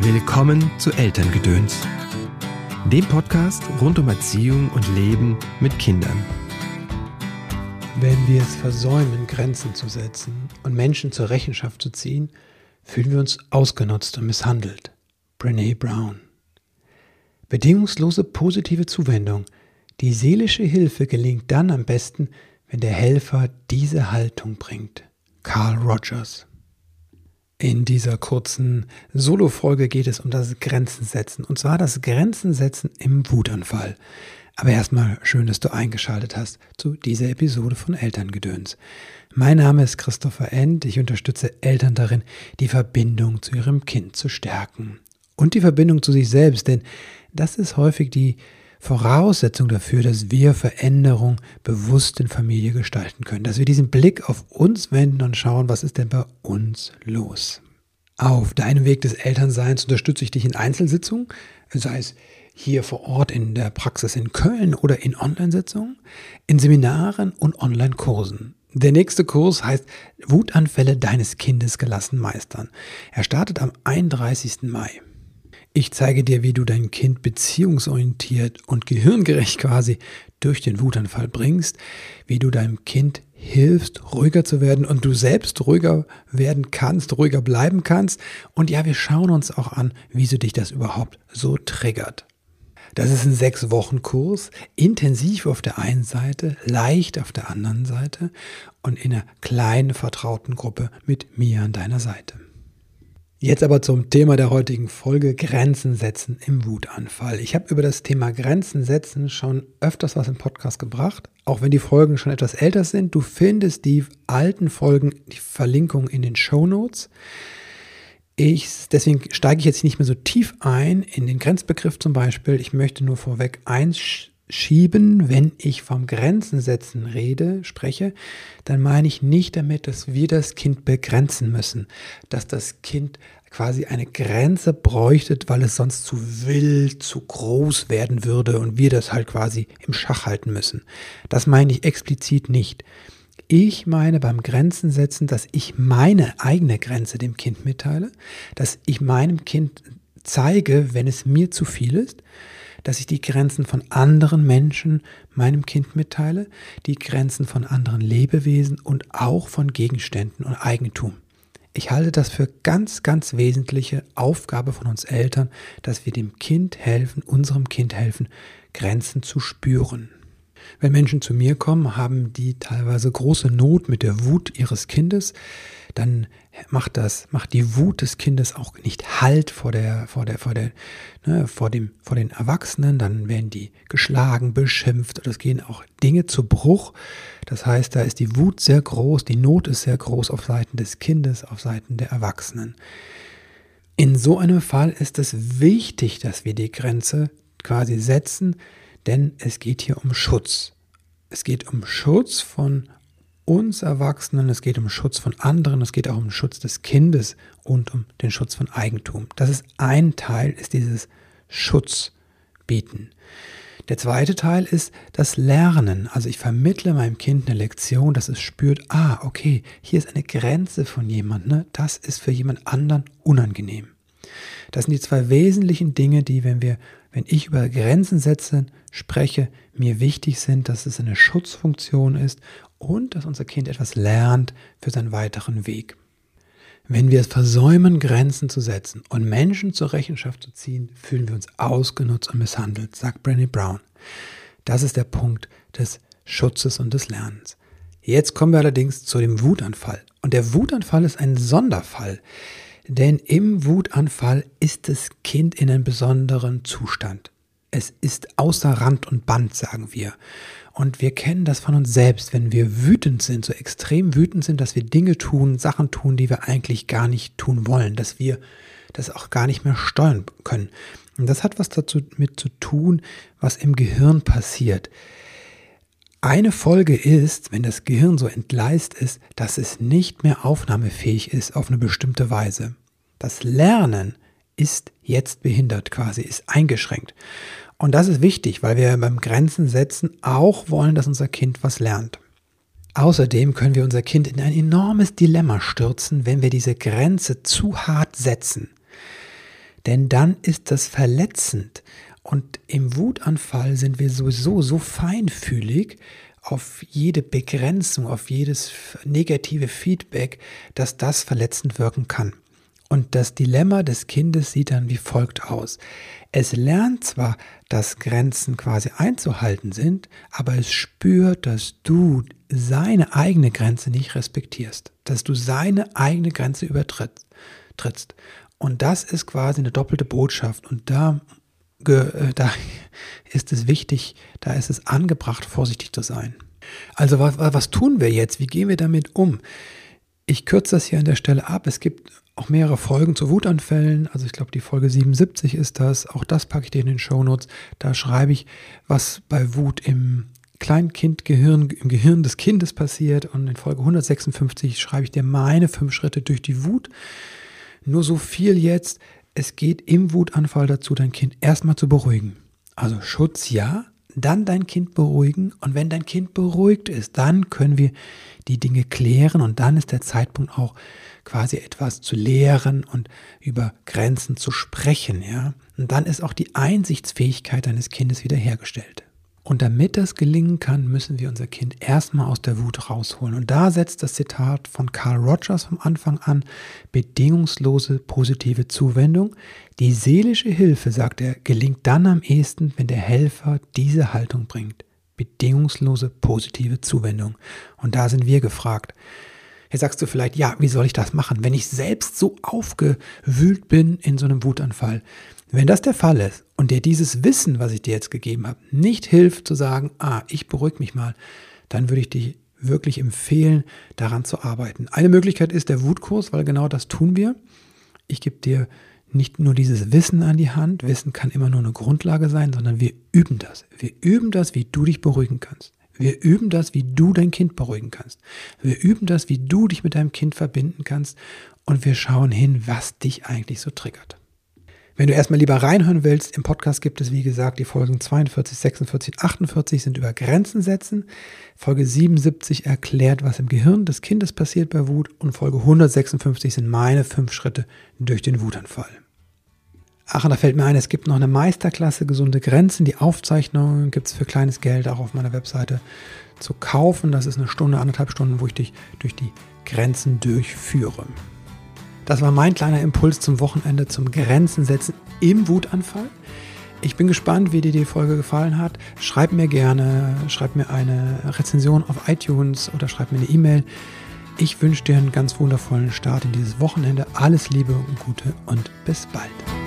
Willkommen zu Elterngedöns, dem Podcast rund um Erziehung und Leben mit Kindern. Wenn wir es versäumen, Grenzen zu setzen und Menschen zur Rechenschaft zu ziehen, fühlen wir uns ausgenutzt und misshandelt. Brene Brown. Bedingungslose positive Zuwendung. Die seelische Hilfe gelingt dann am besten, wenn der Helfer diese Haltung bringt. Carl Rogers. In dieser kurzen Solo-Folge geht es um das Grenzensetzen. Und zwar das Grenzensetzen im Wutanfall. Aber erstmal schön, dass du eingeschaltet hast zu dieser Episode von Elterngedöns. Mein Name ist Christopher End. Ich unterstütze Eltern darin, die Verbindung zu ihrem Kind zu stärken. Und die Verbindung zu sich selbst, denn das ist häufig die Voraussetzung dafür, dass wir Veränderung bewusst in Familie gestalten können. Dass wir diesen Blick auf uns wenden und schauen, was ist denn bei uns los. Auf deinem Weg des Elternseins unterstütze ich dich in Einzelsitzungen, sei es hier vor Ort in der Praxis in Köln oder in Online-Sitzungen, in Seminaren und Online-Kursen. Der nächste Kurs heißt Wutanfälle deines Kindes gelassen meistern. Er startet am 31. Mai. Ich zeige dir, wie du dein Kind beziehungsorientiert und gehirngerecht quasi durch den Wutanfall bringst, wie du deinem Kind hilfst, ruhiger zu werden und du selbst ruhiger werden kannst, ruhiger bleiben kannst. Und ja, wir schauen uns auch an, wieso dich das überhaupt so triggert. Das ist ein sechs Wochen Kurs, intensiv auf der einen Seite, leicht auf der anderen Seite und in einer kleinen vertrauten Gruppe mit mir an deiner Seite. Jetzt aber zum Thema der heutigen Folge Grenzen setzen im Wutanfall. Ich habe über das Thema Grenzen setzen schon öfters was im Podcast gebracht, auch wenn die Folgen schon etwas älter sind. Du findest die alten Folgen, die Verlinkung in den Show Notes. Ich, deswegen steige ich jetzt nicht mehr so tief ein in den Grenzbegriff zum Beispiel. Ich möchte nur vorweg eins schieben, wenn ich vom Grenzen setzen rede, spreche, dann meine ich nicht damit, dass wir das Kind begrenzen müssen, dass das Kind quasi eine Grenze bräuchte, weil es sonst zu wild, zu groß werden würde und wir das halt quasi im Schach halten müssen. Das meine ich explizit nicht. Ich meine beim Grenzen setzen, dass ich meine eigene Grenze dem Kind mitteile, dass ich meinem Kind zeige, wenn es mir zu viel ist, dass ich die Grenzen von anderen Menschen meinem Kind mitteile, die Grenzen von anderen Lebewesen und auch von Gegenständen und Eigentum. Ich halte das für ganz, ganz wesentliche Aufgabe von uns Eltern, dass wir dem Kind helfen, unserem Kind helfen, Grenzen zu spüren. Wenn Menschen zu mir kommen, haben die teilweise große Not mit der Wut ihres Kindes, dann macht das, macht die Wut des Kindes auch nicht Halt vor der, vor der, vor der, ne, vor dem, vor den Erwachsenen, dann werden die geschlagen, beschimpft oder es gehen auch Dinge zu Bruch. Das heißt, da ist die Wut sehr groß, die Not ist sehr groß auf Seiten des Kindes, auf Seiten der Erwachsenen. In so einem Fall ist es wichtig, dass wir die Grenze quasi setzen, denn es geht hier um Schutz. Es geht um Schutz von uns Erwachsenen, es geht um Schutz von anderen, es geht auch um Schutz des Kindes und um den Schutz von Eigentum. Das ist ein Teil, ist dieses Schutz bieten. Der zweite Teil ist das Lernen. Also ich vermittle meinem Kind eine Lektion, dass es spürt, ah, okay, hier ist eine Grenze von jemandem, ne? das ist für jemand anderen unangenehm. Das sind die zwei wesentlichen Dinge, die, wenn wir, wenn ich über Grenzen setzen spreche, mir wichtig sind, dass es eine Schutzfunktion ist und dass unser Kind etwas lernt für seinen weiteren Weg. Wenn wir es versäumen, Grenzen zu setzen und Menschen zur Rechenschaft zu ziehen, fühlen wir uns ausgenutzt und misshandelt, sagt Brené Brown. Das ist der Punkt des Schutzes und des Lernens. Jetzt kommen wir allerdings zu dem Wutanfall. Und der Wutanfall ist ein Sonderfall, denn im Wutanfall ist das Kind in einem besonderen Zustand. Es ist außer Rand und Band, sagen wir. Und wir kennen das von uns selbst, wenn wir wütend sind, so extrem wütend sind, dass wir Dinge tun, Sachen tun, die wir eigentlich gar nicht tun wollen, dass wir das auch gar nicht mehr steuern können. Und das hat was dazu mit zu tun, was im Gehirn passiert. Eine Folge ist, wenn das Gehirn so entgleist ist, dass es nicht mehr aufnahmefähig ist auf eine bestimmte Weise. Das Lernen ist jetzt behindert quasi, ist eingeschränkt. Und das ist wichtig, weil wir beim Grenzen setzen auch wollen, dass unser Kind was lernt. Außerdem können wir unser Kind in ein enormes Dilemma stürzen, wenn wir diese Grenze zu hart setzen. denn dann ist das verletzend. Und im Wutanfall sind wir sowieso so feinfühlig auf jede Begrenzung, auf jedes negative Feedback, dass das verletzend wirken kann. Und das Dilemma des Kindes sieht dann wie folgt aus. Es lernt zwar, dass Grenzen quasi einzuhalten sind, aber es spürt, dass du seine eigene Grenze nicht respektierst, dass du seine eigene Grenze übertrittst. Und das ist quasi eine doppelte Botschaft. Und da, äh, da ist es wichtig, da ist es angebracht, vorsichtig zu sein. Also was, was tun wir jetzt? Wie gehen wir damit um? Ich kürze das hier an der Stelle ab. Es gibt auch mehrere Folgen zu Wutanfällen. Also ich glaube, die Folge 77 ist das. Auch das packe ich dir in den Shownotes. Da schreibe ich, was bei Wut im Kleinkindgehirn, im Gehirn des Kindes passiert. Und in Folge 156 schreibe ich dir meine fünf Schritte durch die Wut. Nur so viel jetzt. Es geht im Wutanfall dazu, dein Kind erstmal zu beruhigen. Also Schutz ja, dann dein Kind beruhigen und wenn dein Kind beruhigt ist, dann können wir die Dinge klären und dann ist der Zeitpunkt auch quasi etwas zu lehren und über Grenzen zu sprechen, ja. Und dann ist auch die Einsichtsfähigkeit deines Kindes wiederhergestellt. Und damit das gelingen kann, müssen wir unser Kind erstmal aus der Wut rausholen. Und da setzt das Zitat von Carl Rogers vom Anfang an, bedingungslose positive Zuwendung. Die seelische Hilfe, sagt er, gelingt dann am ehesten, wenn der Helfer diese Haltung bringt. Bedingungslose positive Zuwendung. Und da sind wir gefragt. Jetzt sagst du vielleicht, ja, wie soll ich das machen, wenn ich selbst so aufgewühlt bin in so einem Wutanfall? Wenn das der Fall ist und dir dieses Wissen, was ich dir jetzt gegeben habe, nicht hilft zu sagen, ah, ich beruhige mich mal, dann würde ich dich wirklich empfehlen, daran zu arbeiten. Eine Möglichkeit ist der Wutkurs, weil genau das tun wir. Ich gebe dir nicht nur dieses Wissen an die Hand, Wissen kann immer nur eine Grundlage sein, sondern wir üben das. Wir üben das, wie du dich beruhigen kannst. Wir üben das, wie du dein Kind beruhigen kannst. Wir üben das, wie du dich mit deinem Kind verbinden kannst. Und wir schauen hin, was dich eigentlich so triggert. Wenn du erstmal lieber reinhören willst, im Podcast gibt es, wie gesagt, die Folgen 42, 46, 48 sind über Grenzen setzen. Folge 77 erklärt, was im Gehirn des Kindes passiert bei Wut. Und Folge 156 sind meine fünf Schritte durch den Wutanfall. Ach, und da fällt mir ein, es gibt noch eine Meisterklasse Gesunde Grenzen. Die Aufzeichnung gibt es für kleines Geld auch auf meiner Webseite zu kaufen. Das ist eine Stunde, anderthalb Stunden, wo ich dich durch die Grenzen durchführe. Das war mein kleiner Impuls zum Wochenende zum Grenzen setzen im Wutanfall. Ich bin gespannt, wie dir die Folge gefallen hat. Schreib mir gerne, schreib mir eine Rezension auf iTunes oder schreib mir eine E-Mail. Ich wünsche dir einen ganz wundervollen Start in dieses Wochenende. Alles Liebe und Gute und bis bald.